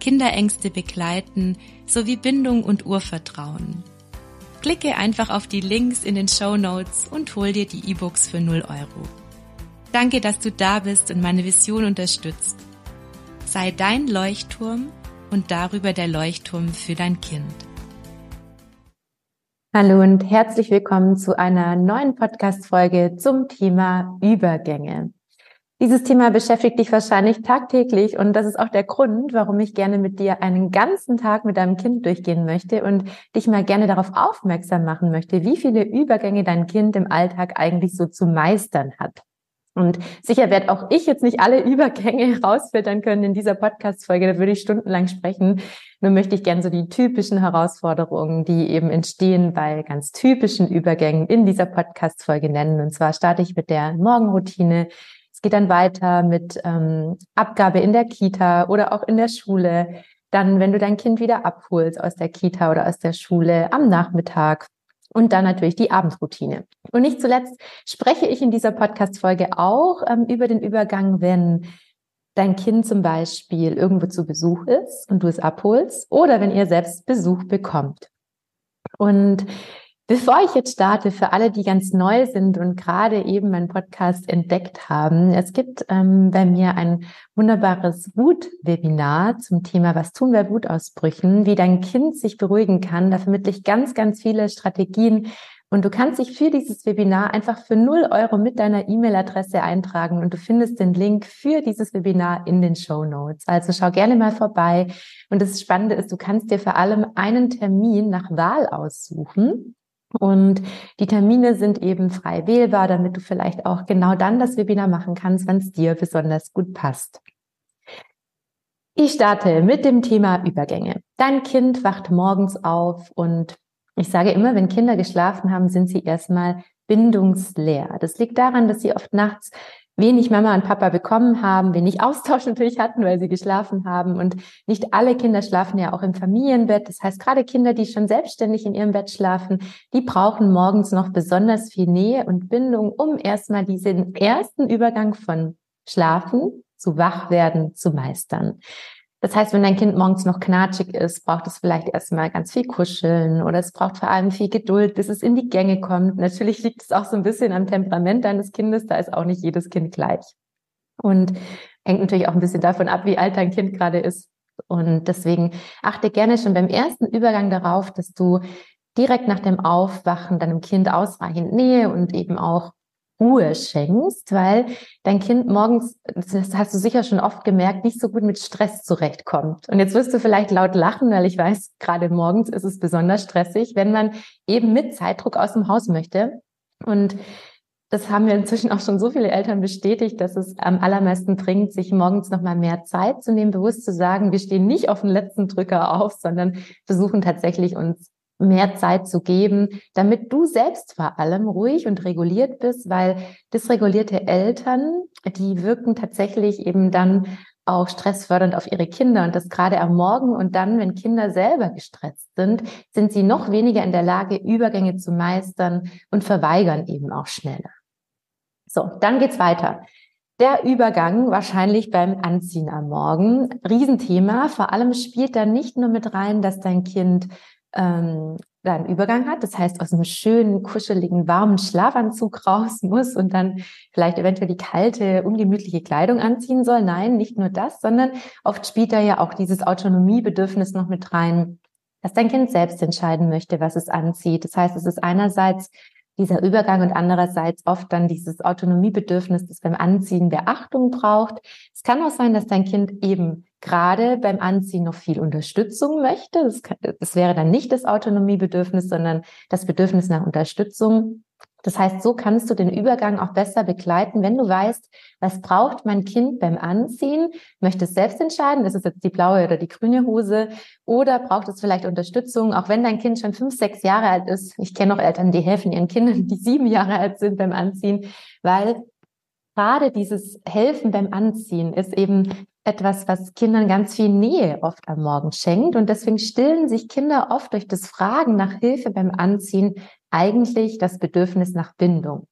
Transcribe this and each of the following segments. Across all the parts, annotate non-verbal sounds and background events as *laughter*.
Kinderängste begleiten sowie Bindung und Urvertrauen. Klicke einfach auf die Links in den Show Notes und hol dir die E-Books für 0 Euro. Danke, dass du da bist und meine Vision unterstützt. Sei dein Leuchtturm und darüber der Leuchtturm für dein Kind. Hallo und herzlich willkommen zu einer neuen Podcast-Folge zum Thema Übergänge. Dieses Thema beschäftigt dich wahrscheinlich tagtäglich und das ist auch der Grund, warum ich gerne mit dir einen ganzen Tag mit deinem Kind durchgehen möchte und dich mal gerne darauf aufmerksam machen möchte, wie viele Übergänge dein Kind im Alltag eigentlich so zu meistern hat. Und sicher werde auch ich jetzt nicht alle Übergänge *laughs* rausfiltern können in dieser Podcast-Folge, da würde ich stundenlang sprechen. Nur möchte ich gerne so die typischen Herausforderungen, die eben entstehen bei ganz typischen Übergängen in dieser Podcast-Folge nennen. Und zwar starte ich mit der Morgenroutine, es geht dann weiter mit ähm, Abgabe in der Kita oder auch in der Schule. Dann, wenn du dein Kind wieder abholst aus der Kita oder aus der Schule am Nachmittag. Und dann natürlich die Abendroutine. Und nicht zuletzt spreche ich in dieser Podcast-Folge auch ähm, über den Übergang, wenn dein Kind zum Beispiel irgendwo zu Besuch ist und du es abholst oder wenn ihr selbst Besuch bekommt. Und Bevor ich jetzt starte, für alle, die ganz neu sind und gerade eben meinen Podcast entdeckt haben, es gibt ähm, bei mir ein wunderbares Wut-Webinar zum Thema Was tun bei Wutausbrüchen, wie dein Kind sich beruhigen kann. Da vermittle ich ganz, ganz viele Strategien. Und du kannst dich für dieses Webinar einfach für 0 Euro mit deiner E-Mail-Adresse eintragen und du findest den Link für dieses Webinar in den Show Notes. Also schau gerne mal vorbei. Und das Spannende ist, du kannst dir vor allem einen Termin nach Wahl aussuchen. Und die Termine sind eben frei wählbar, damit du vielleicht auch genau dann das Webinar machen kannst, wenn es dir besonders gut passt. Ich starte mit dem Thema Übergänge. Dein Kind wacht morgens auf und ich sage immer, wenn Kinder geschlafen haben, sind sie erstmal bindungsleer. Das liegt daran, dass sie oft nachts wenig Mama und Papa bekommen haben, wenig Austausch *laughs* natürlich hatten, weil sie geschlafen haben. Und nicht alle Kinder schlafen ja auch im Familienbett. Das heißt, gerade Kinder, die schon selbstständig in ihrem Bett schlafen, die brauchen morgens noch besonders viel Nähe und Bindung, um erstmal diesen ersten Übergang von Schlafen zu Wachwerden zu meistern. Das heißt, wenn dein Kind morgens noch knatschig ist, braucht es vielleicht erstmal ganz viel Kuscheln oder es braucht vor allem viel Geduld, bis es in die Gänge kommt. Natürlich liegt es auch so ein bisschen am Temperament deines Kindes, da ist auch nicht jedes Kind gleich. Und hängt natürlich auch ein bisschen davon ab, wie alt dein Kind gerade ist. Und deswegen achte gerne schon beim ersten Übergang darauf, dass du direkt nach dem Aufwachen deinem Kind ausreichend Nähe und eben auch Ruhe schenkst, weil dein Kind morgens, das hast du sicher schon oft gemerkt, nicht so gut mit Stress zurechtkommt. Und jetzt wirst du vielleicht laut lachen, weil ich weiß, gerade morgens ist es besonders stressig, wenn man eben mit Zeitdruck aus dem Haus möchte. Und das haben wir inzwischen auch schon so viele Eltern bestätigt, dass es am allermeisten bringt, sich morgens nochmal mehr Zeit zu nehmen, bewusst zu sagen, wir stehen nicht auf den letzten Drücker auf, sondern versuchen tatsächlich uns mehr Zeit zu geben, damit du selbst vor allem ruhig und reguliert bist, weil dysregulierte Eltern, die wirken tatsächlich eben dann auch stressfördernd auf ihre Kinder und das gerade am Morgen und dann, wenn Kinder selber gestresst sind, sind sie noch weniger in der Lage, Übergänge zu meistern und verweigern eben auch schneller. So, dann geht's weiter. Der Übergang wahrscheinlich beim Anziehen am Morgen. Riesenthema. Vor allem spielt da nicht nur mit rein, dass dein Kind ähm, da einen Übergang hat, das heißt aus einem schönen, kuscheligen, warmen Schlafanzug raus *laughs* muss und dann vielleicht eventuell die kalte, ungemütliche Kleidung anziehen soll. Nein, nicht nur das, sondern oft spielt da ja auch dieses Autonomiebedürfnis noch mit rein. dass dein Kind selbst entscheiden möchte, was es anzieht. Das heißt, es ist einerseits dieser Übergang und andererseits oft dann dieses Autonomiebedürfnis, das beim Anziehen Beachtung braucht. Es kann auch sein, dass dein Kind eben gerade beim Anziehen noch viel Unterstützung möchte. Das, kann, das wäre dann nicht das Autonomiebedürfnis, sondern das Bedürfnis nach Unterstützung. Das heißt, so kannst du den Übergang auch besser begleiten, wenn du weißt, was braucht mein Kind beim Anziehen? Möchte es selbst entscheiden, ist es jetzt die blaue oder die grüne Hose? Oder braucht es vielleicht Unterstützung, auch wenn dein Kind schon fünf, sechs Jahre alt ist? Ich kenne noch Eltern, die helfen ihren Kindern, die sieben Jahre alt sind beim Anziehen, weil gerade dieses Helfen beim Anziehen ist eben etwas, was Kindern ganz viel Nähe oft am Morgen schenkt. Und deswegen stillen sich Kinder oft durch das Fragen nach Hilfe beim Anziehen eigentlich das Bedürfnis nach Bindung.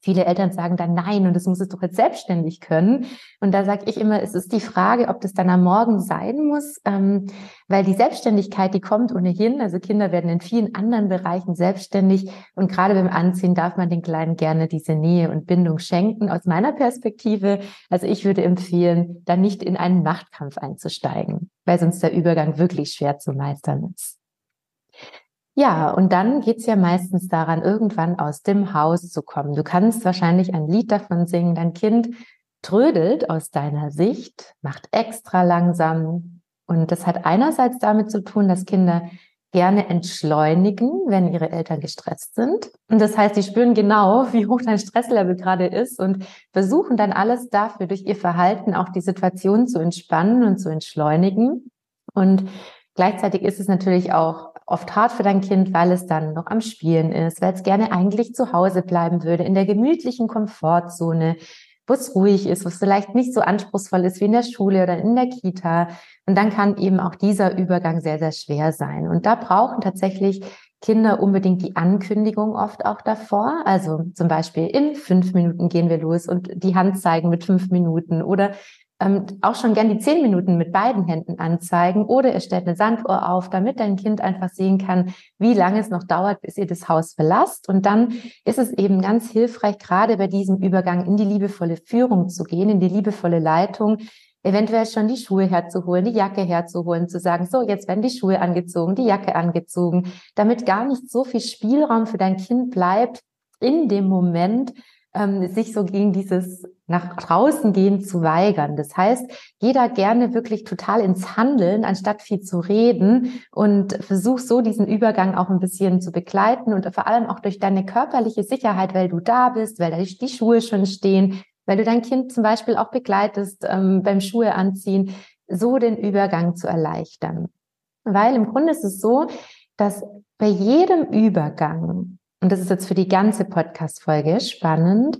Viele Eltern sagen dann nein und das muss es doch jetzt selbstständig können. Und da sage ich immer, es ist die Frage, ob das dann am Morgen sein muss, ähm, weil die Selbstständigkeit, die kommt ohnehin. Also Kinder werden in vielen anderen Bereichen selbstständig und gerade beim Anziehen darf man den Kleinen gerne diese Nähe und Bindung schenken. Aus meiner Perspektive, also ich würde empfehlen, da nicht in einen Machtkampf einzusteigen, weil sonst der Übergang wirklich schwer zu meistern ist. Ja, und dann geht's ja meistens daran, irgendwann aus dem Haus zu kommen. Du kannst wahrscheinlich ein Lied davon singen, dein Kind trödelt aus deiner Sicht, macht extra langsam. Und das hat einerseits damit zu tun, dass Kinder gerne entschleunigen, wenn ihre Eltern gestresst sind. Und das heißt, sie spüren genau, *laughs* wie hoch dein Stresslevel gerade ist und versuchen dann alles dafür, durch ihr Verhalten auch die Situation zu entspannen und zu entschleunigen. Und gleichzeitig ist es natürlich auch oft hart für dein Kind, weil es dann noch am Spielen ist, weil es gerne eigentlich zu Hause bleiben würde, in der gemütlichen Komfortzone, wo es ruhig ist, wo es vielleicht nicht so anspruchsvoll ist wie in der Schule oder in der Kita. Und dann kann eben auch dieser Übergang sehr, sehr schwer sein. Und da brauchen tatsächlich Kinder unbedingt die Ankündigung oft auch davor. Also zum Beispiel in fünf Minuten gehen wir los und die Hand zeigen mit fünf Minuten oder ähm, auch schon gern die zehn Minuten mit beiden Händen anzeigen oder er stellt eine Sanduhr auf, damit dein Kind einfach sehen kann, wie lange es noch dauert, bis ihr das Haus verlasst. Und dann ist es eben ganz hilfreich, gerade bei diesem Übergang in die liebevolle Führung zu gehen, in die liebevolle Leitung, eventuell schon die Schuhe herzuholen, die Jacke herzuholen, zu sagen, so, jetzt werden die Schuhe angezogen, die Jacke angezogen, damit gar nicht so viel Spielraum für dein Kind bleibt, in dem Moment ähm, sich so gegen dieses nach draußen gehen zu weigern. Das heißt, jeder gerne wirklich total ins Handeln, anstatt viel zu reden und versuch so diesen Übergang auch ein bisschen zu begleiten und vor allem auch durch deine körperliche Sicherheit, weil du da bist, weil da die Schuhe schon stehen, weil du dein Kind zum Beispiel auch begleitest ähm, beim Schuhe anziehen, so den Übergang zu erleichtern. Weil im Grunde ist es so, dass bei jedem Übergang und das ist jetzt für die ganze Podcast-Folge spannend,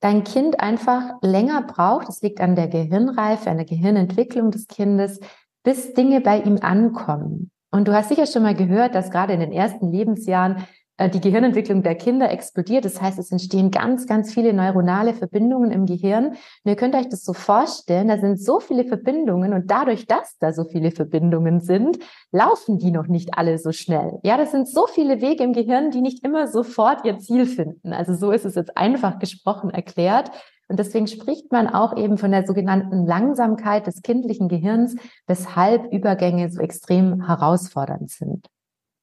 dein Kind einfach länger braucht, das liegt an der Gehirnreife, an der Gehirnentwicklung des Kindes, bis Dinge bei ihm ankommen. Und du hast sicher schon mal gehört, dass gerade in den ersten Lebensjahren die Gehirnentwicklung der Kinder explodiert. Das heißt, es entstehen ganz, ganz viele neuronale Verbindungen im Gehirn. Und ihr könnt euch das so vorstellen, da sind so viele Verbindungen und dadurch, dass da so viele Verbindungen sind, laufen die noch nicht alle so schnell. Ja, das sind so viele Wege im Gehirn, die nicht immer sofort ihr Ziel finden. Also so ist es jetzt einfach gesprochen erklärt. Und deswegen spricht man auch eben von der sogenannten Langsamkeit des kindlichen Gehirns, weshalb Übergänge so extrem herausfordernd sind.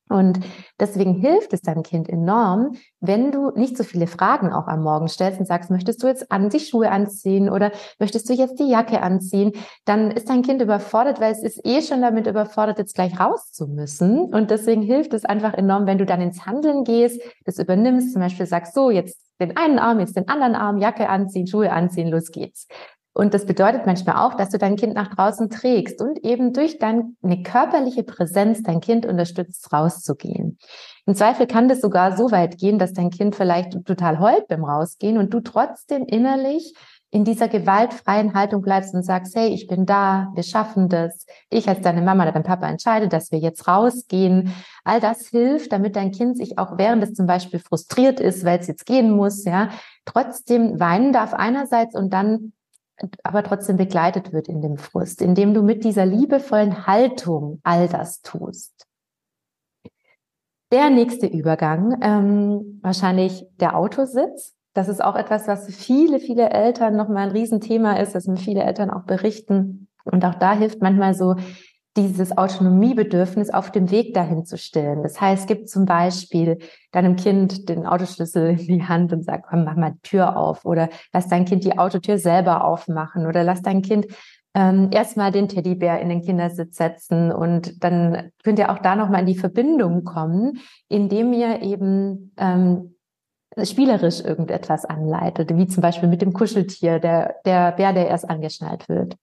Und deswegen hilft es deinem Kind enorm, wenn du nicht so viele Fragen auch am Morgen stellst und sagst, möchtest du jetzt an die Schuhe anziehen oder möchtest du jetzt die Jacke anziehen? Dann ist dein Kind überfordert, weil es ist eh schon damit überfordert, jetzt gleich raus zu müssen. Und deswegen hilft es einfach enorm, wenn du dann ins Handeln gehst, das übernimmst, zum Beispiel sagst, so, jetzt den einen Arm, jetzt den anderen Arm, Jacke anziehen, Schuhe anziehen, los geht's. Und das bedeutet manchmal auch, dass du dein Kind nach draußen trägst und eben durch deine körperliche Präsenz dein Kind unterstützt, rauszugehen. Im Zweifel kann das sogar so weit gehen, dass dein Kind vielleicht total heult beim Rausgehen und du trotzdem innerlich in dieser gewaltfreien Haltung bleibst und sagst, hey, ich bin da, wir schaffen das. Ich als deine Mama oder dein Papa entscheide, dass wir jetzt rausgehen. All das hilft, damit dein Kind sich auch während es zum Beispiel frustriert ist, weil es jetzt gehen muss, ja, trotzdem weinen darf einerseits und dann aber trotzdem begleitet wird in dem Frust, indem du mit dieser liebevollen Haltung all das tust. Der nächste Übergang, ähm, wahrscheinlich der Autositz. Das ist auch etwas, was viele, viele Eltern nochmal ein Riesenthema ist, dass mir viele Eltern auch berichten. Und auch da hilft manchmal so dieses Autonomiebedürfnis auf dem Weg dahin zu stillen. Das heißt, gib zum Beispiel deinem Kind den Autoschlüssel in die Hand und sag, komm, mach mal die Tür auf oder lass dein Kind die Autotür selber aufmachen oder lass dein Kind ähm, erstmal den Teddybär in den Kindersitz setzen und dann könnt ihr auch da nochmal in die Verbindung kommen, indem ihr eben ähm, spielerisch irgendetwas anleitet, wie zum Beispiel mit dem Kuscheltier, der, der Bär, der erst angeschnallt wird.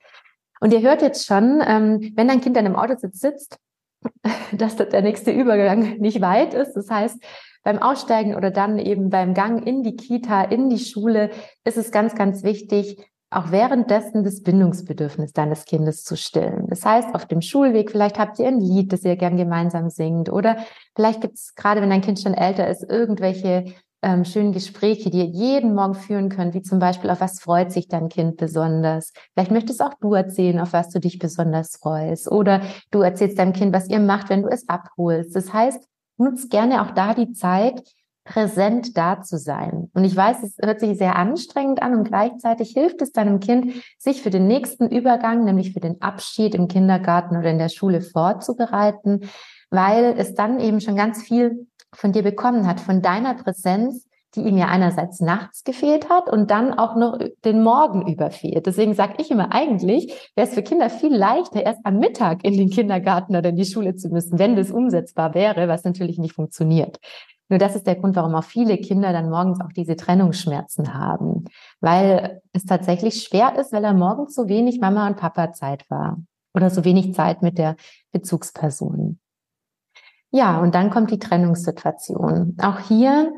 Und ihr hört jetzt schon, ähm, wenn dein Kind dann im Autositz sitzt, *laughs* dass der nächste Übergang nicht weit ist. Das heißt, beim Aussteigen oder dann eben beim Gang in die Kita, in die Schule, ist es ganz, ganz wichtig, auch währenddessen das Bindungsbedürfnis deines Kindes zu stillen. Das heißt, auf dem Schulweg, vielleicht habt ihr ein Lied, das ihr gern gemeinsam singt oder vielleicht gibt es, gerade wenn dein Kind schon älter ist, irgendwelche ähm, schönen Gespräche, die ihr jeden Morgen führen könnt, wie zum Beispiel, auf was freut sich dein Kind besonders? Vielleicht möchtest auch du erzählen, auf was du dich besonders freust. Oder du erzählst deinem Kind, was ihr macht, wenn du es abholst. Das heißt, nutzt gerne auch da die Zeit, präsent da zu sein. Und ich weiß, es hört sich sehr anstrengend an und gleichzeitig hilft es deinem Kind, sich für den nächsten Übergang, nämlich für den Abschied im Kindergarten oder in der Schule vorzubereiten, weil es dann eben schon ganz viel von dir bekommen hat, von deiner Präsenz, die ihm ja einerseits nachts gefehlt hat und dann auch noch den Morgen über fehlt. Deswegen sage ich immer, eigentlich wäre es für Kinder viel leichter, erst am Mittag in den Kindergarten oder in die Schule zu müssen, wenn das umsetzbar wäre, was natürlich nicht funktioniert. Nur das ist der Grund, warum auch viele Kinder dann morgens auch diese Trennungsschmerzen haben, weil es tatsächlich schwer ist, weil er morgens so wenig Mama und Papa Zeit war oder so wenig Zeit mit der Bezugsperson. Ja, und dann kommt die Trennungssituation. Auch hier,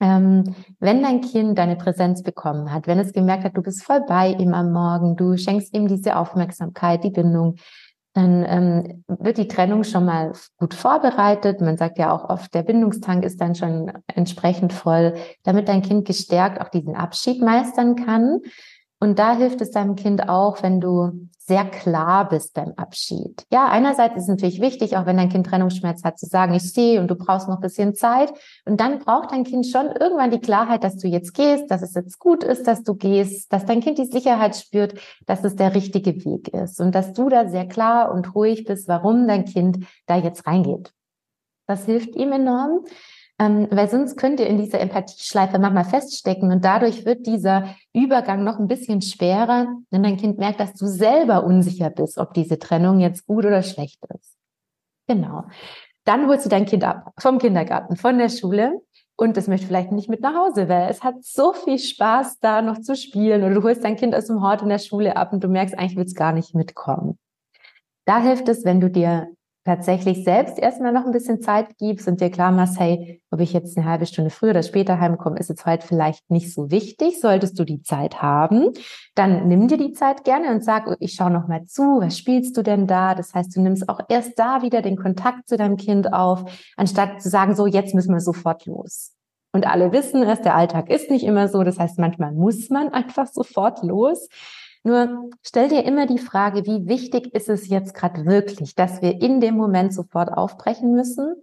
ähm, wenn dein Kind deine Präsenz bekommen hat, wenn es gemerkt hat, du bist voll bei ihm am Morgen, du schenkst ihm diese Aufmerksamkeit, die Bindung, dann ähm, wird die Trennung schon mal gut vorbereitet. Man sagt ja auch oft, der Bindungstank ist dann schon entsprechend voll, damit dein Kind gestärkt auch diesen Abschied meistern kann. Und da hilft es deinem Kind auch, wenn du sehr klar bist beim Abschied. Ja, einerseits ist es natürlich wichtig, auch wenn dein Kind Trennungsschmerz hat, zu sagen, ich sehe und du brauchst noch ein bisschen Zeit. Und dann braucht dein Kind schon irgendwann die Klarheit, dass du jetzt gehst, dass es jetzt gut ist, dass du gehst, dass dein Kind die Sicherheit spürt, dass es der richtige Weg ist und dass du da sehr klar und ruhig bist, warum dein Kind da jetzt reingeht. Das hilft ihm enorm. Ähm, weil sonst könnt ihr in dieser Empathieschleife manchmal feststecken und dadurch wird dieser Übergang noch ein bisschen schwerer, wenn dein Kind merkt, dass du selber unsicher bist, ob diese Trennung jetzt gut oder schlecht ist. Genau. Dann holst du dein Kind ab vom Kindergarten, von der Schule und es möchte vielleicht nicht mit nach Hause, weil es hat so viel Spaß, da noch zu spielen oder du holst dein Kind aus dem Hort in der Schule ab und du merkst, eigentlich will es gar nicht mitkommen. Da hilft es, wenn du dir tatsächlich selbst erstmal noch ein bisschen Zeit gibst und dir klar machst, hey, ob ich jetzt eine halbe Stunde früher oder später heimkomme, ist jetzt heute vielleicht nicht so wichtig. Solltest du die Zeit haben, dann nimm dir die Zeit gerne und sag, oh, ich schaue noch mal zu, was spielst du denn da? Das heißt, du nimmst auch erst da wieder den Kontakt zu deinem Kind auf, anstatt zu sagen, so, jetzt müssen wir sofort los. Und alle wissen es, der Alltag ist nicht immer so. Das heißt, manchmal muss man einfach sofort los. Nur stell dir immer die Frage, wie wichtig ist es jetzt gerade wirklich, dass wir in dem Moment sofort aufbrechen müssen?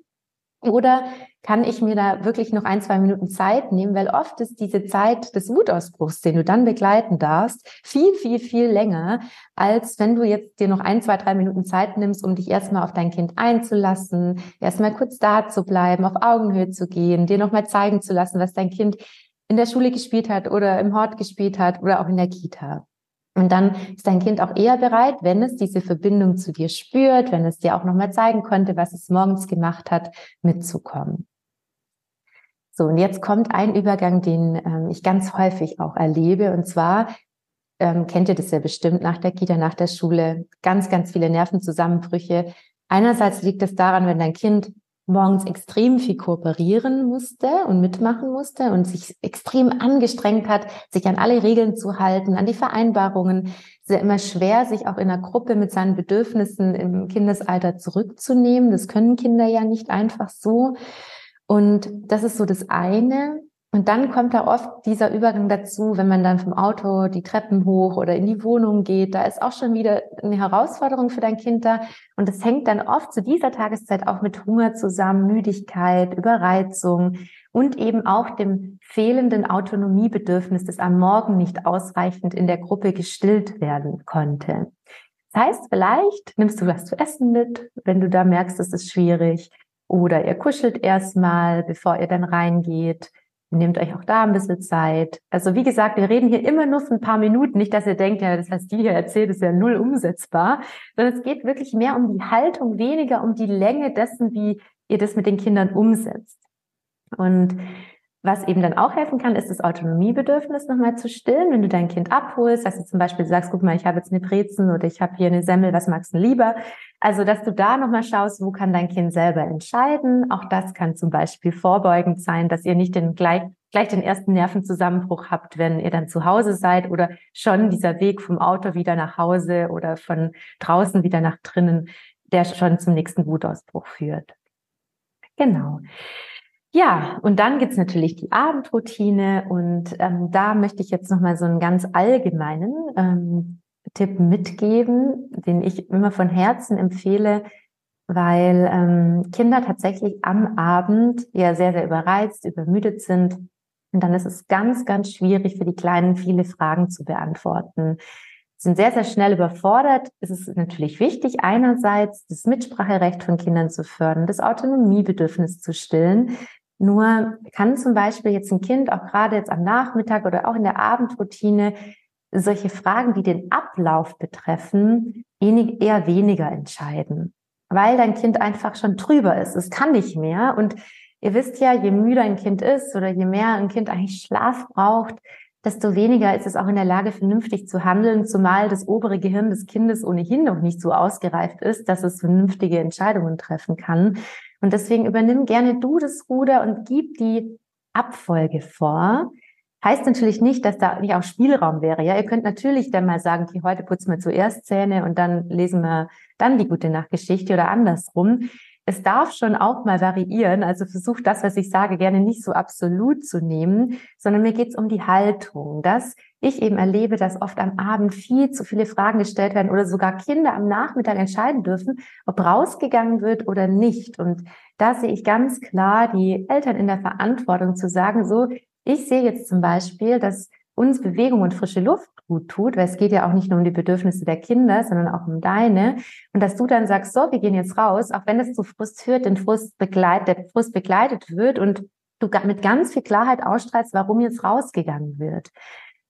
Oder kann ich mir da wirklich noch ein, zwei Minuten Zeit nehmen? Weil oft ist diese Zeit des Wutausbruchs, den du dann begleiten darfst, viel, viel, viel länger, als wenn du jetzt dir noch ein, zwei, drei Minuten Zeit nimmst, um dich erstmal auf dein Kind einzulassen, erstmal kurz da zu bleiben, auf Augenhöhe zu gehen, dir nochmal zeigen zu lassen, was dein Kind in der Schule gespielt hat oder im Hort gespielt hat oder auch in der Kita. Und dann ist dein Kind auch eher bereit, wenn es diese Verbindung zu dir spürt, wenn es dir auch nochmal zeigen konnte, was es morgens gemacht hat, mitzukommen. So, und jetzt kommt ein Übergang, den ähm, ich ganz häufig auch erlebe. Und zwar ähm, kennt ihr das ja bestimmt nach der Kita, nach der Schule, ganz, ganz viele Nervenzusammenbrüche. Einerseits liegt es daran, wenn dein Kind morgens extrem viel kooperieren musste und mitmachen musste und sich extrem angestrengt hat, sich an alle Regeln zu halten, an die Vereinbarungen. Es ist ja immer schwer, sich auch in einer Gruppe mit seinen Bedürfnissen im Kindesalter zurückzunehmen. Das können Kinder ja nicht einfach so. Und das ist so das eine. Und dann kommt da oft dieser Übergang dazu, wenn man dann vom Auto die Treppen hoch oder in die Wohnung geht. Da ist auch schon wieder eine Herausforderung für dein Kind da. Und es hängt dann oft zu dieser Tageszeit auch mit Hunger zusammen, Müdigkeit, Überreizung und eben auch dem fehlenden Autonomiebedürfnis, das am Morgen nicht ausreichend in der Gruppe gestillt werden konnte. Das heißt, vielleicht nimmst du was zu essen mit, wenn du da merkst, es ist schwierig. Oder ihr kuschelt erstmal, bevor ihr dann reingeht. Nehmt euch auch da ein bisschen Zeit. Also wie gesagt, wir reden hier immer nur für ein paar Minuten. Nicht, dass ihr denkt, ja, das, was die hier erzählt, ist ja null umsetzbar. Sondern es geht wirklich mehr um die Haltung, weniger um die Länge dessen, wie ihr das mit den Kindern umsetzt. Und was eben dann auch helfen kann, ist das Autonomiebedürfnis nochmal zu stillen. Wenn du dein Kind abholst, dass du zum Beispiel sagst, guck mal, ich habe jetzt eine Brezen oder ich habe hier eine Semmel, was magst du lieber? Also, dass du da nochmal schaust, wo kann dein Kind selber entscheiden. Auch das kann zum Beispiel vorbeugend sein, dass ihr nicht den gleich, gleich den ersten Nervenzusammenbruch habt, wenn ihr dann zu Hause seid oder schon dieser Weg vom Auto wieder nach Hause oder von draußen wieder nach drinnen, der schon zum nächsten Wutausbruch führt. Genau. Ja, und dann gibt's natürlich die Abendroutine und ähm, da möchte ich jetzt nochmal so einen ganz allgemeinen ähm, Tipp mitgeben, den ich immer von Herzen empfehle, weil ähm, Kinder tatsächlich am Abend ja sehr, sehr überreizt, übermüdet sind. Und dann ist es ganz, ganz schwierig für die Kleinen, viele Fragen zu beantworten. Sind sehr, sehr schnell überfordert. Es ist natürlich wichtig, einerseits das Mitspracherecht von Kindern zu fördern, das Autonomiebedürfnis zu stillen. Nur kann zum Beispiel jetzt ein Kind auch gerade jetzt am Nachmittag oder auch in der Abendroutine solche Fragen, die den Ablauf betreffen, eher weniger entscheiden, weil dein Kind einfach schon drüber ist. Es kann nicht mehr. Und ihr wisst ja, je müder ein Kind ist oder je mehr ein Kind eigentlich Schlaf braucht, desto weniger ist es auch in der Lage, vernünftig zu handeln, zumal das obere Gehirn des Kindes ohnehin noch nicht so ausgereift ist, dass es vernünftige Entscheidungen treffen kann. Und deswegen übernimm gerne du das Ruder und gib die Abfolge vor. Heißt natürlich nicht, dass da nicht auch Spielraum wäre. Ja, ihr könnt natürlich dann mal sagen, okay, heute putzen wir zuerst Zähne und dann lesen wir dann die gute Nachtgeschichte oder andersrum. Es darf schon auch mal variieren. Also versucht das, was ich sage, gerne nicht so absolut zu nehmen, sondern mir geht es um die Haltung, dass ich eben erlebe, dass oft am Abend viel zu viele Fragen gestellt werden oder sogar Kinder am Nachmittag entscheiden dürfen, ob rausgegangen wird oder nicht. Und da sehe ich ganz klar die Eltern in der Verantwortung zu sagen, so, ich sehe jetzt zum Beispiel, dass uns Bewegung und frische Luft gut tut, weil es geht ja auch nicht nur um die Bedürfnisse der Kinder, sondern auch um deine. Und dass du dann sagst, so, wir gehen jetzt raus, auch wenn es zu Frust führt, den Frust begleitet, der Frust begleitet wird und du mit ganz viel Klarheit ausstrahlst, warum jetzt rausgegangen wird.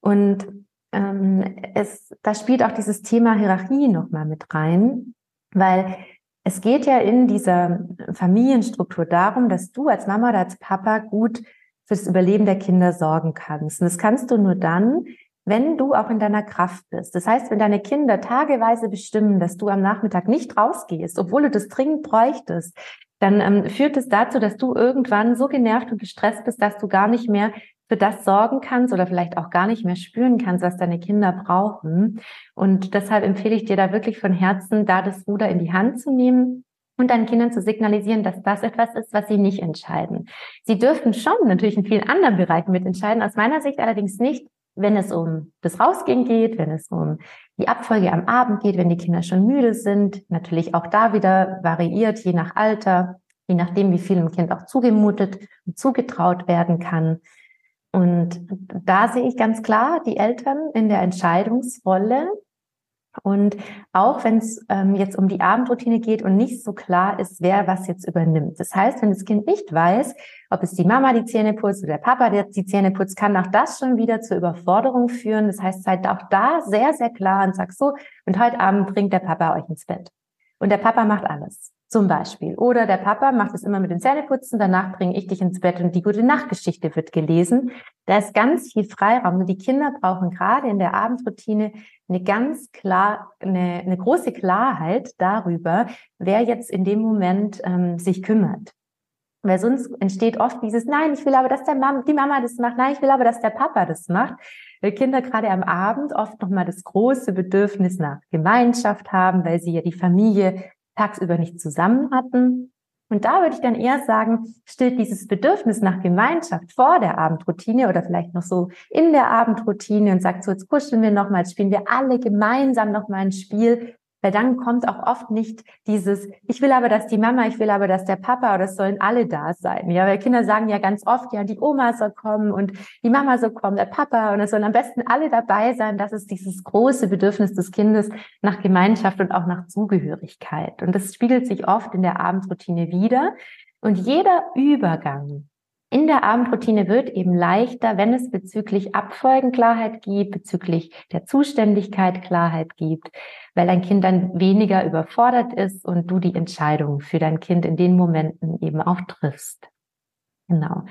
Und ähm, es, da spielt auch dieses Thema Hierarchie nochmal mit rein, weil es geht ja in dieser Familienstruktur darum, dass du als Mama oder als Papa gut fürs Überleben der Kinder sorgen kannst. Und das kannst du nur dann, wenn du auch in deiner Kraft bist. Das heißt, wenn deine Kinder tageweise bestimmen, dass du am Nachmittag nicht rausgehst, obwohl du das dringend bräuchtest, dann ähm, führt es dazu, dass du irgendwann so genervt und gestresst bist, dass du gar nicht mehr für das sorgen kannst oder vielleicht auch gar nicht mehr spüren kannst, was deine Kinder brauchen. Und deshalb empfehle ich dir da wirklich von Herzen, da das Ruder in die Hand zu nehmen und deinen Kindern zu signalisieren, dass das etwas ist, was sie nicht entscheiden. Sie dürfen schon natürlich in vielen anderen Bereichen mitentscheiden, aus meiner Sicht allerdings nicht, wenn es um das Rausgehen geht, wenn es um die Abfolge am Abend geht, wenn die Kinder schon müde sind. Natürlich auch da wieder variiert, je nach Alter, je nachdem, wie viel dem Kind auch zugemutet und zugetraut werden kann. Und da sehe ich ganz klar die Eltern in der Entscheidungsrolle. Und auch wenn es ähm, jetzt um die Abendroutine geht und nicht so klar ist, wer was jetzt übernimmt. Das heißt, wenn das Kind nicht weiß, ob es die Mama die Zähne putzt oder der Papa der die Zähne putzt, kann auch das schon wieder zur Überforderung führen. Das heißt, seid auch da sehr, sehr klar und sagt so, und heute Abend bringt der Papa euch ins Bett. Und der Papa macht alles. Zum Beispiel. Oder der Papa macht es immer mit den Zähneputzen, danach bringe ich dich ins Bett und die gute Nachtgeschichte wird gelesen. Da ist ganz viel Freiraum. Und die Kinder brauchen gerade in der Abendroutine eine ganz klar, eine, eine große Klarheit darüber, wer jetzt in dem Moment ähm, sich kümmert. Weil sonst entsteht oft dieses, nein, ich will aber, dass der Mama, die Mama das macht, nein, ich will aber, dass der Papa das macht. Weil Kinder gerade am Abend oft nochmal das große Bedürfnis nach Gemeinschaft haben, weil sie ja die Familie tagsüber nicht zusammen hatten. Und da würde ich dann eher sagen, stillt dieses Bedürfnis nach Gemeinschaft vor der Abendroutine oder vielleicht noch so in der Abendroutine und sagt so, jetzt kuscheln wir nochmal, spielen wir alle gemeinsam nochmal ein Spiel, Weil dann kommt auch oft nicht dieses, ich will aber, dass die Mama, ich will aber, dass der Papa oder es sollen alle da sein. Ja, weil Kinder sagen ja ganz oft, ja, die Oma soll kommen und die Mama soll kommen, der Papa und es sollen am besten alle dabei sein. Das ist dieses große Bedürfnis des Kindes nach Gemeinschaft und auch nach Zugehörigkeit. Und das spiegelt sich oft in der Abendroutine wieder. Und jeder Übergang in der Abendroutine wird eben leichter, wenn es bezüglich Abfolgen Klarheit gibt, bezüglich der Zuständigkeit Klarheit gibt, weil dein Kind dann weniger überfordert ist und du die Entscheidung für dein Kind in den Momenten eben auch triffst. Genau.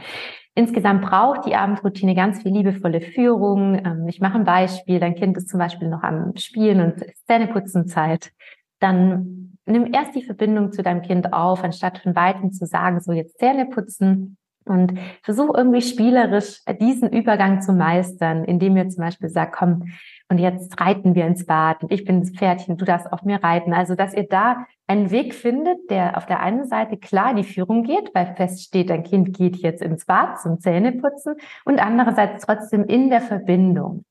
Insgesamt braucht die Abendroutine ganz viel liebevolle Führung. Ähm, ich mache ein Beispiel. Dein Kind ist zum Beispiel noch am Spielen und Zähneputzenzeit. Dann nimm erst die Verbindung zu deinem Kind auf, anstatt von Weitem zu sagen, so jetzt Zähne putzen und versuch irgendwie spielerisch diesen Übergang zu meistern, indem ihr zum Beispiel sagt, komm, und jetzt reiten wir ins Bad und ich bin das Pferdchen, du darfst auf mir reiten. Also, dass ihr da einen Weg findet, der auf der einen Seite klar die Führung geht, weil feststeht, dein Kind geht jetzt ins Bad zum Zähneputzen und andererseits trotzdem in der Verbindung.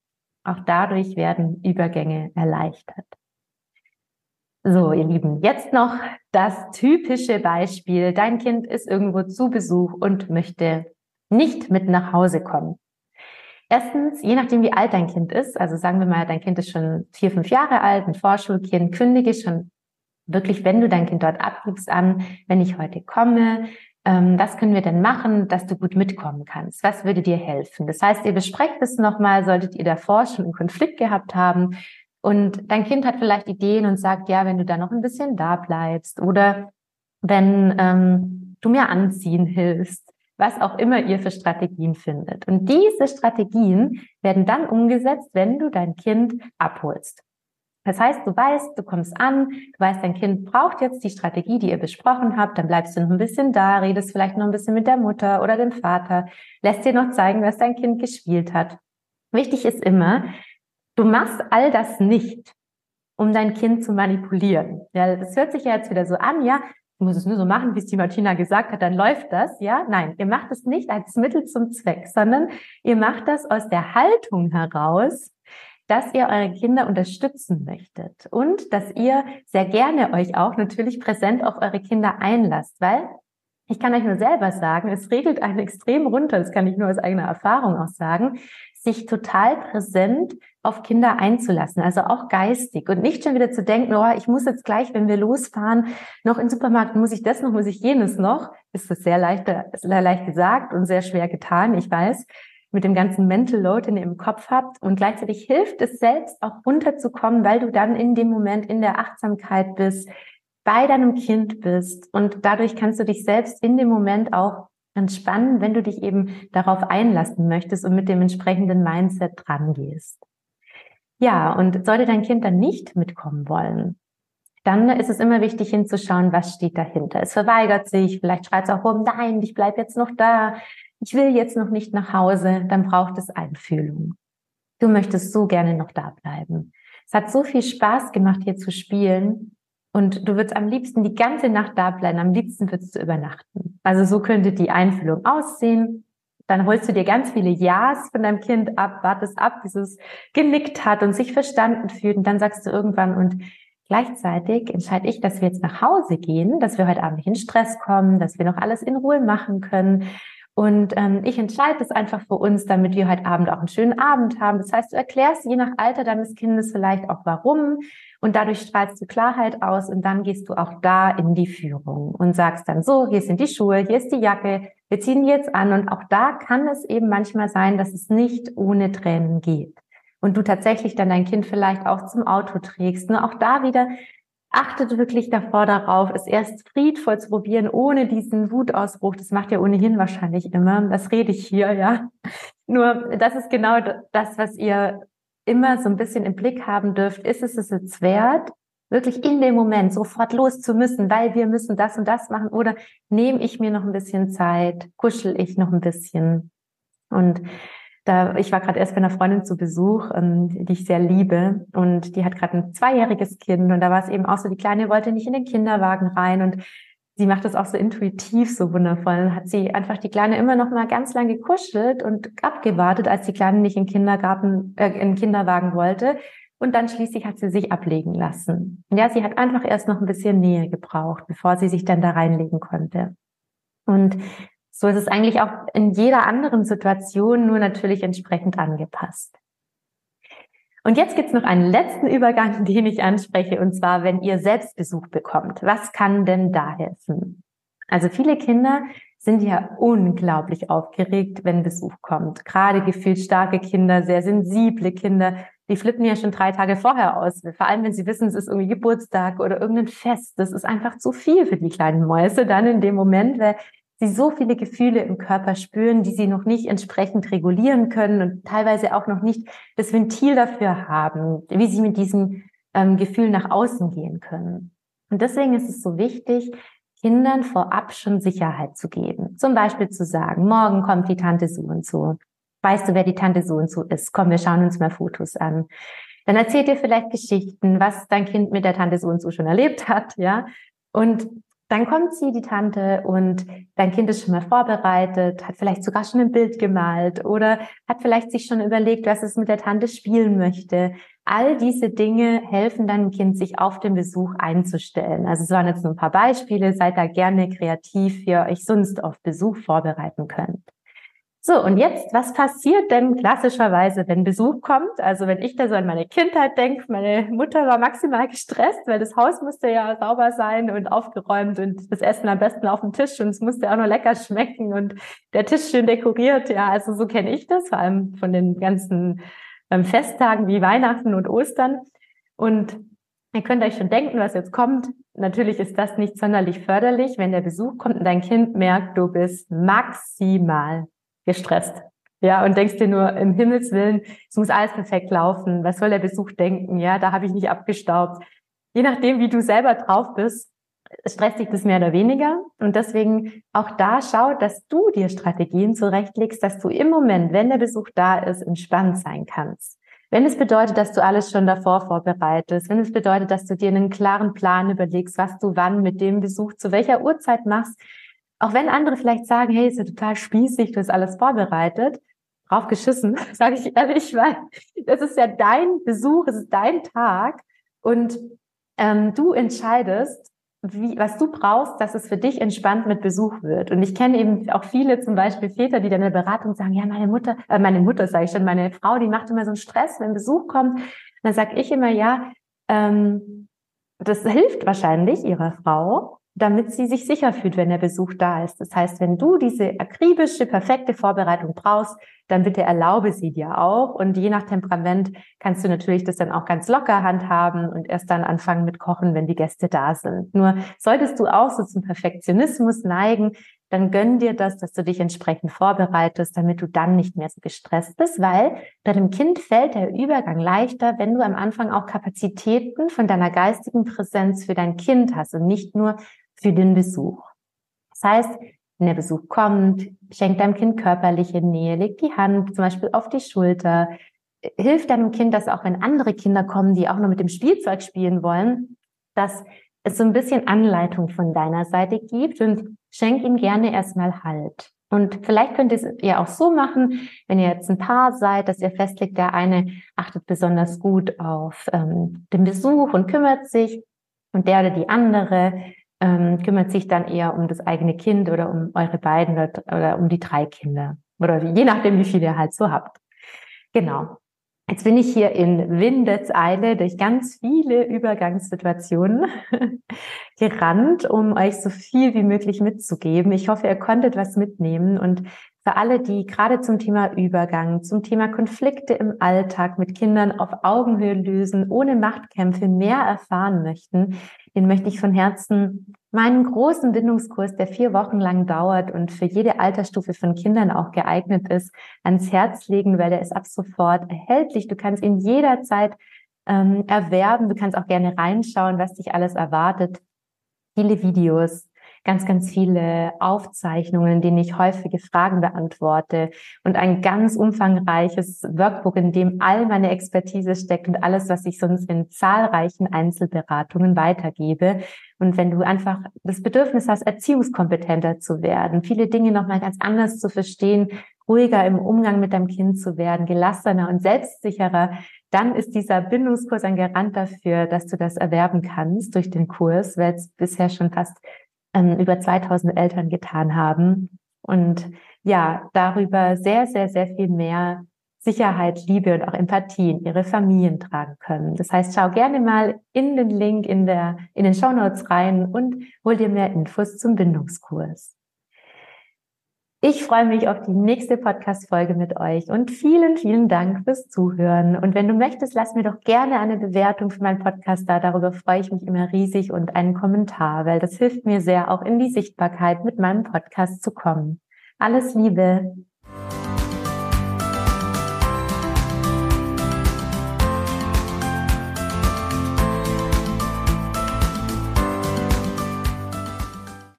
Auch dadurch werden Übergänge erleichtert. So, ihr Lieben, jetzt noch das typische Beispiel. Dein Kind ist irgendwo zu Besuch und möchte nicht mit nach Hause kommen. Erstens, je nachdem, wie alt dein Kind ist, also sagen wir mal, dein Kind ist schon vier, fünf Jahre alt, ein Vorschulkind, kündige schon wirklich, wenn du dein Kind dort abgibst, an, wenn ich heute komme, ähm, was können wir denn machen, dass du gut mitkommen kannst? Was würde dir helfen? Das heißt, ihr besprecht es nochmal, solltet ihr davor schon einen Konflikt gehabt haben, und dein Kind hat vielleicht Ideen und sagt, ja, wenn du da noch ein bisschen da bleibst oder wenn ähm, du mir anziehen hilfst, was auch immer ihr für Strategien findet. Und diese Strategien werden dann umgesetzt, wenn du dein Kind abholst. Das heißt, du weißt, du kommst an, du weißt, dein Kind braucht jetzt die Strategie, die ihr besprochen habt, dann bleibst du noch ein bisschen da, redest vielleicht noch ein bisschen mit der Mutter oder dem Vater, lässt dir noch zeigen, was dein Kind gespielt hat. Wichtig ist immer, Du machst all das nicht, um dein Kind zu manipulieren. Ja, das hört sich ja jetzt wieder so an, ja, du musst es nur so machen, wie es die Martina gesagt hat, dann läuft das, ja. Nein, ihr macht es nicht als Mittel zum Zweck, sondern ihr macht das aus der Haltung heraus, dass ihr eure Kinder unterstützen möchtet und dass ihr sehr gerne euch auch natürlich präsent auf eure Kinder einlasst, weil ich kann euch nur selber sagen, es regelt einen extrem runter, das kann ich nur aus eigener Erfahrung auch sagen, sich total präsent auf Kinder einzulassen, also auch geistig. Und nicht schon wieder zu denken, oh, ich muss jetzt gleich, wenn wir losfahren, noch in den Supermarkt, muss ich das noch, muss ich jenes noch, ist das sehr leicht, sehr leicht gesagt und sehr schwer getan, ich weiß, mit dem ganzen Mental Load, den ihr im Kopf habt. Und gleichzeitig hilft es selbst auch runterzukommen, weil du dann in dem Moment in der Achtsamkeit bist, bei deinem Kind bist. Und dadurch kannst du dich selbst in dem Moment auch entspannen, wenn du dich eben darauf einlassen möchtest und mit dem entsprechenden Mindset dran gehst. Ja, und sollte dein Kind dann nicht mitkommen wollen, dann ist es immer wichtig hinzuschauen, was steht dahinter. Es verweigert sich, vielleicht schreit es auch rum, nein, ich bleib jetzt noch da, ich will jetzt noch nicht nach Hause, dann braucht es Einfühlung. Du möchtest so gerne noch da bleiben. Es hat so viel Spaß gemacht, hier zu spielen und du würdest am liebsten die ganze Nacht da bleiben, am liebsten würdest du übernachten. Also so könnte die Einfühlung aussehen. Dann holst du dir ganz viele Ja's von deinem Kind ab, wartest ab, bis es genickt hat und sich verstanden fühlt. Und dann sagst du irgendwann, und gleichzeitig entscheide ich, dass wir jetzt nach Hause gehen, dass wir heute Abend nicht in Stress kommen, dass wir noch alles in Ruhe machen können. Und ähm, ich entscheide das einfach für uns, damit wir heute Abend auch einen schönen Abend haben. Das heißt, du erklärst je nach Alter deines Kindes vielleicht auch warum. Und dadurch strahlst du Klarheit aus und dann gehst du auch da in die Führung und sagst dann so, hier sind die Schuhe, hier ist die Jacke, wir ziehen die jetzt an. Und auch da kann es eben manchmal sein, dass es nicht ohne Tränen geht. Und du tatsächlich dann dein Kind vielleicht auch zum Auto trägst. Nur auch da wieder achtet wirklich davor darauf, es erst friedvoll zu probieren, ohne diesen Wutausbruch. Das macht ja ohnehin wahrscheinlich immer. Das rede ich hier, ja. Nur, das ist genau das, was ihr immer so ein bisschen im Blick haben dürft, ist es es jetzt wert, wirklich in dem Moment sofort los zu müssen, weil wir müssen das und das machen oder nehme ich mir noch ein bisschen Zeit, kuschel ich noch ein bisschen? Und da, ich war gerade erst bei einer Freundin zu Besuch, ähm, die ich sehr liebe, und die hat gerade ein zweijähriges Kind und da war es eben auch so, die Kleine wollte nicht in den Kinderwagen rein und sie macht das auch so intuitiv, so wundervoll. Dann hat sie einfach die Kleine immer noch mal ganz lange gekuschelt und abgewartet, als die Kleine nicht in Kindergarten, äh, in Kinderwagen wollte, und dann schließlich hat sie sich ablegen lassen. Ja, sie hat einfach erst noch ein bisschen Nähe gebraucht, bevor sie sich dann da reinlegen konnte. Und so ist es eigentlich auch in jeder anderen Situation, nur natürlich entsprechend angepasst. Und jetzt gibt's noch einen letzten Übergang, *laughs* den ich anspreche, und zwar, wenn ihr selbst Besuch bekommt. Was kann denn da helfen? Also viele Kinder sind ja unglaublich aufgeregt, wenn Besuch kommt. Gerade gefühlt starke Kinder, sehr sensible Kinder, die flippen ja schon drei Tage vorher aus. Vor allem, wenn sie wissen, es ist irgendwie Geburtstag oder irgendein Fest. Das ist einfach zu viel für die kleinen Mäuse dann in dem Moment, weil sie so viele Gefühle im Körper spüren, die sie noch nicht entsprechend regulieren können und teilweise auch noch nicht das Ventil dafür haben, wie sie mit diesem ähm, Gefühl nach außen gehen können. Und deswegen ist es so wichtig, Kindern vorab schon Sicherheit zu geben. Zum Beispiel zu sagen, morgen kommt die Tante so und so weißt du, wer die Tante so und so ist? Komm, wir schauen uns mal Fotos an. Dann erzählt ihr vielleicht Geschichten, was dein Kind mit der Tante so und so schon erlebt hat, ja. Und dann kommt sie, die Tante, und dein Kind ist schon mal vorbereitet, hat vielleicht sogar schon ein Bild gemalt oder hat vielleicht sich schon überlegt, was es mit der Tante spielen möchte. All diese Dinge helfen deinem Kind, sich auf den Besuch einzustellen. Also es waren jetzt nur ein paar Beispiele. Seid da gerne kreativ, wie ihr euch sonst auf Besuch vorbereiten könnt. So, und jetzt, was passiert denn klassischerweise, wenn Besuch kommt? Also wenn ich da so an meine Kindheit denke, meine Mutter war maximal gestresst, weil das Haus musste ja sauber sein und aufgeräumt und das Essen am besten auf dem Tisch und es musste auch noch lecker schmecken und der Tisch schön dekoriert. Ja, also so kenne ich das, vor allem von den ganzen ähm, Festtagen wie Weihnachten und Ostern. Und Ihr könnt euch schon denken, was jetzt kommt. Natürlich ist das nicht sonderlich förderlich, wenn der Besuch kommt und dein Kind merkt, du bist maximal gestresst. Ja, und denkst dir nur, im Himmelswillen, es muss alles perfekt laufen. Was soll der Besuch denken? Ja, da habe ich nicht abgestaubt. Je nachdem, wie du selber drauf bist, stresst dich das mehr oder weniger. Und deswegen auch da schau, dass du dir Strategien zurechtlegst, dass du im Moment, wenn der Besuch da ist, entspannt sein kannst. Wenn es bedeutet, dass du alles schon davor vorbereitest, wenn es bedeutet, dass du dir einen klaren Plan überlegst, was du wann mit dem Besuch zu welcher Uhrzeit machst, auch wenn andere vielleicht sagen, hey, ist ja total spießig, du hast alles vorbereitet, drauf geschissen, *laughs* sage ich ehrlich, weil das ist ja dein Besuch, es ist dein Tag und ähm, du entscheidest, wie, was du brauchst, dass es für dich entspannt mit Besuch wird. Und ich kenne eben auch viele, zum Beispiel Väter, die dann in der Beratung sagen, ja, meine Mutter, äh, meine Mutter sage ich schon, meine Frau, die macht immer so einen Stress, wenn Besuch kommt. Und dann sage ich immer, ja, ähm, das hilft wahrscheinlich ihrer Frau, damit sie sich sicher fühlt, wenn der Besuch da ist. Das heißt, wenn du diese akribische, perfekte Vorbereitung brauchst, dann bitte erlaube sie dir auch. Und je nach Temperament kannst du natürlich das dann auch ganz locker handhaben und erst dann anfangen mit Kochen, wenn die Gäste da sind. Nur solltest du auch so zum Perfektionismus neigen, dann gönn dir das, dass du dich entsprechend vorbereitest, damit du dann nicht mehr so gestresst bist, weil deinem Kind fällt der Übergang leichter, wenn du am Anfang auch Kapazitäten von deiner geistigen Präsenz für dein Kind hast und nicht nur für den Besuch. Das heißt, wenn der Besuch kommt, schenkt deinem Kind körperliche Nähe, legt die Hand zum Beispiel auf die Schulter, hilft deinem Kind, dass auch wenn andere Kinder kommen, die auch nur mit dem Spielzeug spielen wollen, dass es so ein bisschen Anleitung von deiner Seite gibt und schenk ihm gerne erstmal Halt. Und vielleicht könnt ihr es ja auch so machen, wenn ihr jetzt ein Paar seid, dass ihr festlegt, der eine achtet besonders gut auf ähm, den Besuch und kümmert sich und der oder die andere ähm, kümmert sich dann eher um das eigene Kind oder um eure beiden oder, oder um die drei Kinder. Oder je nachdem, wie viele ihr halt so habt. Genau. Jetzt bin ich hier in Windeseile durch ganz viele Übergangssituationen *laughs* gerannt, um euch so viel wie möglich mitzugeben. Ich hoffe, ihr konntet was mitnehmen und für alle, die gerade zum Thema Übergang, zum Thema Konflikte im Alltag mit Kindern auf Augenhöhe lösen, ohne Machtkämpfe mehr erfahren möchten, den möchte ich von Herzen meinen großen Bindungskurs, der vier Wochen lang dauert und für jede Altersstufe von Kindern auch geeignet ist, ans Herz legen, weil der ist ab sofort erhältlich. Du kannst ihn jederzeit ähm, erwerben. Du kannst auch gerne reinschauen, was dich alles erwartet. Viele Videos, ganz, ganz viele Aufzeichnungen, in denen ich häufige Fragen beantworte und ein ganz umfangreiches Workbook, in dem all meine Expertise steckt und alles, was ich sonst in zahlreichen Einzelberatungen weitergebe. Und wenn du einfach das Bedürfnis hast, erziehungskompetenter zu werden, viele Dinge nochmal ganz anders zu verstehen, ruhiger im Umgang mit deinem Kind zu werden, gelassener und selbstsicherer, dann ist dieser Bindungskurs ein Garant dafür, dass du das erwerben kannst durch den Kurs, weil es bisher schon fast ähm, über 2000 Eltern getan haben und ja, darüber sehr, sehr, sehr viel mehr Sicherheit, Liebe und auch Empathie in ihre Familien tragen können. Das heißt, schau gerne mal in den Link in der, in den Show Notes rein und hol dir mehr Infos zum Bindungskurs. Ich freue mich auf die nächste Podcast-Folge mit euch und vielen, vielen Dank fürs Zuhören. Und wenn du möchtest, lass mir doch gerne eine Bewertung für meinen Podcast da. Darüber freue ich mich immer riesig und einen Kommentar, weil das hilft mir sehr, auch in die Sichtbarkeit mit meinem Podcast zu kommen. Alles Liebe.